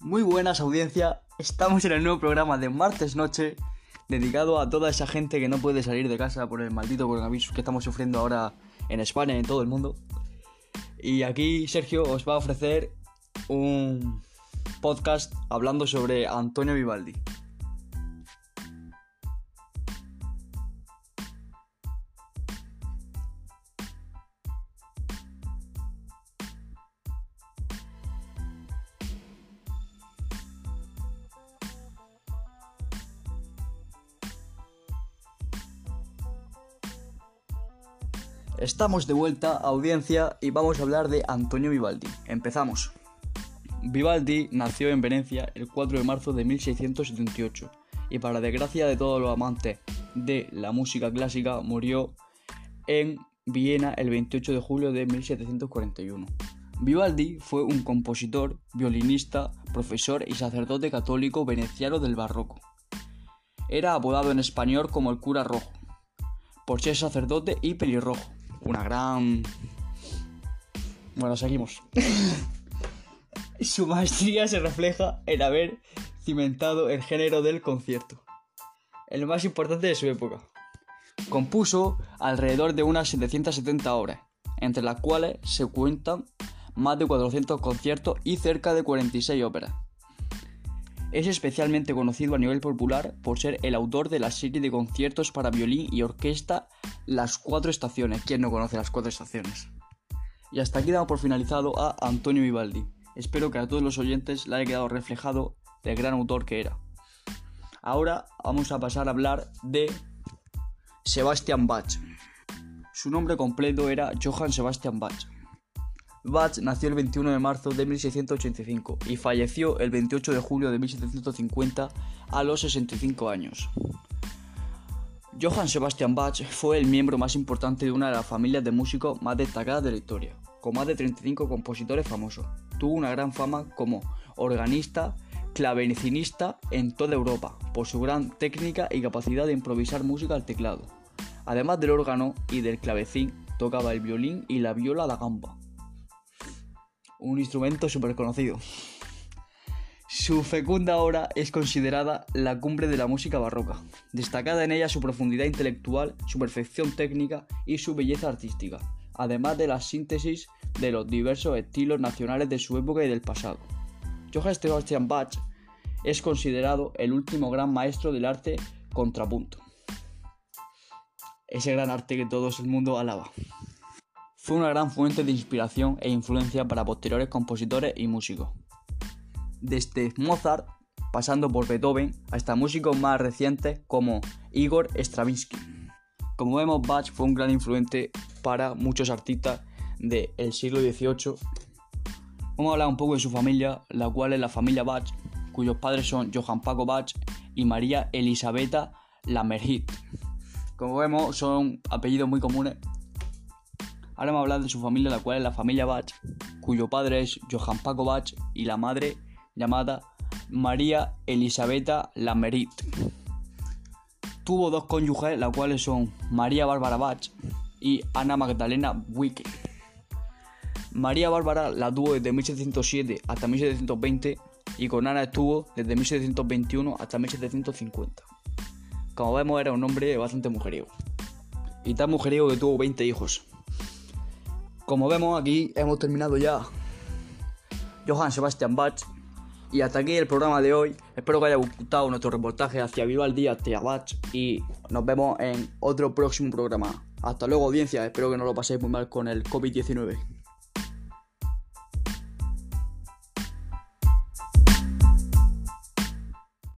Muy buenas audiencia, estamos en el nuevo programa de martes noche dedicado a toda esa gente que no puede salir de casa por el maldito coronavirus que estamos sufriendo ahora en España y en todo el mundo. Y aquí Sergio os va a ofrecer un podcast hablando sobre Antonio Vivaldi. Estamos de vuelta, audiencia, y vamos a hablar de Antonio Vivaldi. Empezamos. Vivaldi nació en Venecia el 4 de marzo de 1678 y para desgracia de todos los amantes de la música clásica murió en Viena el 28 de julio de 1741. Vivaldi fue un compositor, violinista, profesor y sacerdote católico veneciano del barroco. Era apodado en español como el cura rojo, por ser sacerdote y pelirrojo una gran... Bueno, seguimos. Su maestría se refleja en haber cimentado el género del concierto, el más importante de su época. Compuso alrededor de unas 770 obras, entre las cuales se cuentan más de 400 conciertos y cerca de 46 óperas. Es especialmente conocido a nivel popular por ser el autor de la serie de conciertos para violín y orquesta Las Cuatro Estaciones. ¿Quién no conoce las Cuatro Estaciones? Y hasta aquí damos por finalizado a Antonio Vivaldi. Espero que a todos los oyentes le haya quedado reflejado del gran autor que era. Ahora vamos a pasar a hablar de Sebastian Bach. Su nombre completo era Johann Sebastian Bach. Bach nació el 21 de marzo de 1685 y falleció el 28 de julio de 1750 a los 65 años. Johann Sebastian Bach fue el miembro más importante de una de las familias de músicos más destacadas de la historia, con más de 35 compositores famosos. Tuvo una gran fama como organista, clavecinista en toda Europa, por su gran técnica y capacidad de improvisar música al teclado. Además del órgano y del clavecín, tocaba el violín y la viola a la gamba un instrumento súper conocido. Su fecunda obra es considerada la cumbre de la música barroca, destacada en ella su profundidad intelectual, su perfección técnica y su belleza artística, además de la síntesis de los diversos estilos nacionales de su época y del pasado. Johann Sebastian Bach es considerado el último gran maestro del arte contrapunto, ese gran arte que todo el mundo alaba. Fue una gran fuente de inspiración e influencia para posteriores compositores y músicos. Desde Mozart, pasando por Beethoven, hasta músicos más recientes como Igor Stravinsky. Como vemos, Bach fue un gran influente para muchos artistas del siglo XVIII. Vamos a hablar un poco de su familia, la cual es la familia Bach, cuyos padres son Johann Paco Bach y María Elisabetta Lamerhit. Como vemos, son apellidos muy comunes Ahora vamos a hablar de su familia, la cual es la familia Bach, cuyo padre es Johann Paco Bach y la madre llamada María Elisabetta Lamerit. Tuvo dos cónyuges, las cuales son María Bárbara Bach y Ana Magdalena Wicke. María Bárbara la tuvo desde 1707 hasta 1720 y con Ana estuvo desde 1721 hasta 1750. Como vemos era un hombre bastante mujeriego. Y tan mujeriego que tuvo 20 hijos. Como vemos aquí hemos terminado ya Johann Sebastian Bach y hasta aquí el programa de hoy. Espero que haya gustado nuestro reportaje hacia Vivaldi, hacia Bach y nos vemos en otro próximo programa. Hasta luego audiencia, espero que no lo paséis muy mal con el COVID-19.